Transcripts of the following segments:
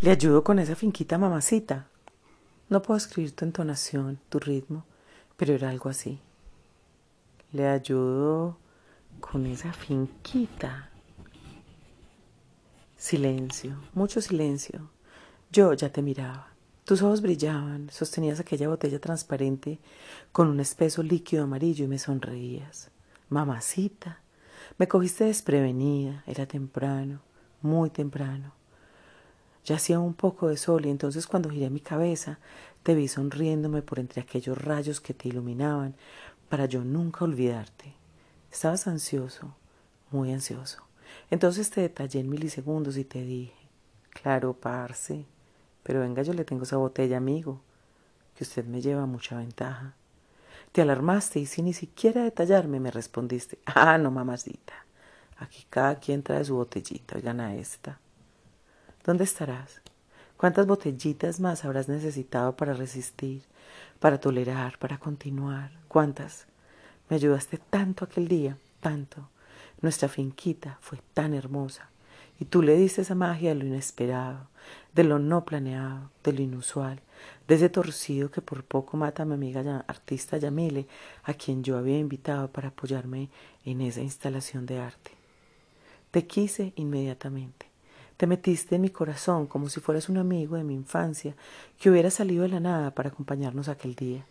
Le ayudo con esa finquita mamacita. No puedo escribir tu entonación, tu ritmo, pero era algo así. Le ayudo con esa finquita. Silencio, mucho silencio. Yo ya te miraba. Tus ojos brillaban, sostenías aquella botella transparente con un espeso líquido amarillo y me sonreías. Mamacita, me cogiste desprevenida, era temprano, muy temprano. Ya hacía un poco de sol y entonces cuando giré mi cabeza te vi sonriéndome por entre aquellos rayos que te iluminaban para yo nunca olvidarte. Estabas ansioso, muy ansioso. Entonces te detallé en milisegundos y te dije, claro, parce, pero venga, yo le tengo esa botella, amigo, que usted me lleva mucha ventaja. Te alarmaste y sin ni siquiera detallarme me respondiste, ah, no, mamacita, aquí cada quien trae su botellita, oigan a esta. ¿Dónde estarás? ¿Cuántas botellitas más habrás necesitado para resistir, para tolerar, para continuar? ¿Cuántas? Me ayudaste tanto aquel día, tanto. Nuestra finquita fue tan hermosa. Y tú le diste esa magia de lo inesperado, de lo no planeado, de lo inusual, de ese torcido que por poco mata a mi amiga artista Yamile, a quien yo había invitado para apoyarme en esa instalación de arte. Te quise inmediatamente. Te metiste en mi corazón como si fueras un amigo de mi infancia que hubiera salido de la nada para acompañarnos aquel día.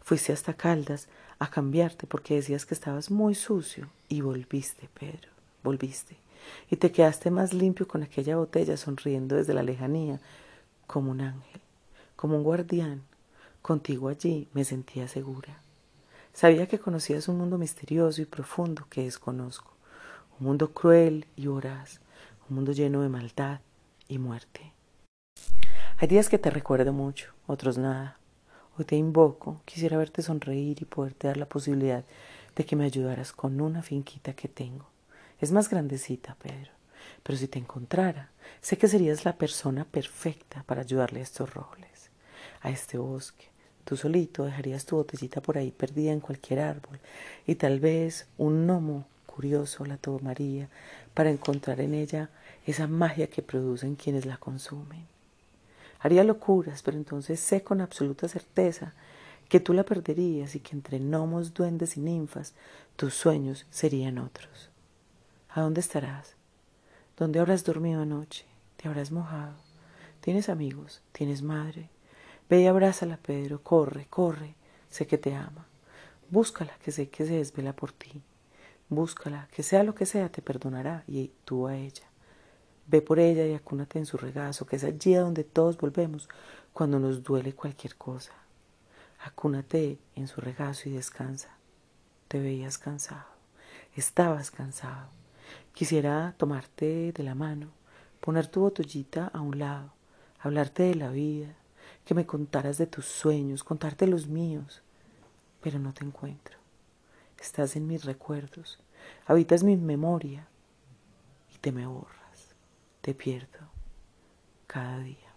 Fuiste hasta Caldas a cambiarte porque decías que estabas muy sucio y volviste, Pedro, volviste. Y te quedaste más limpio con aquella botella sonriendo desde la lejanía como un ángel, como un guardián. Contigo allí me sentía segura. Sabía que conocías un mundo misterioso y profundo que desconozco, un mundo cruel y voraz, un mundo lleno de maldad y muerte. Hay días que te recuerdo mucho, otros nada. Hoy te invoco, quisiera verte sonreír y poderte dar la posibilidad de que me ayudaras con una finquita que tengo. Es más grandecita, Pedro, pero si te encontrara, sé que serías la persona perfecta para ayudarle a estos robles, a este bosque. Tú solito dejarías tu botellita por ahí perdida en cualquier árbol y tal vez un gnomo curioso la tomaría para encontrar en ella esa magia que producen quienes la consumen. Haría locuras, pero entonces sé con absoluta certeza que tú la perderías y que entre gnomos, duendes y ninfas tus sueños serían otros. ¿A dónde estarás? ¿Dónde habrás dormido anoche? ¿Te habrás mojado? ¿Tienes amigos? ¿Tienes madre? Ve y abrázala, Pedro, corre, corre, sé que te ama. Búscala, que sé que se desvela por ti. Búscala, que sea lo que sea, te perdonará y tú a ella. Ve por ella y acúnate en su regazo, que es allí a donde todos volvemos cuando nos duele cualquier cosa. Acúnate en su regazo y descansa. Te veías cansado, estabas cansado. Quisiera tomarte de la mano, poner tu botellita a un lado, hablarte de la vida, que me contaras de tus sueños, contarte los míos, pero no te encuentro. Estás en mis recuerdos, habitas mi memoria y te me borras, te pierdo cada día.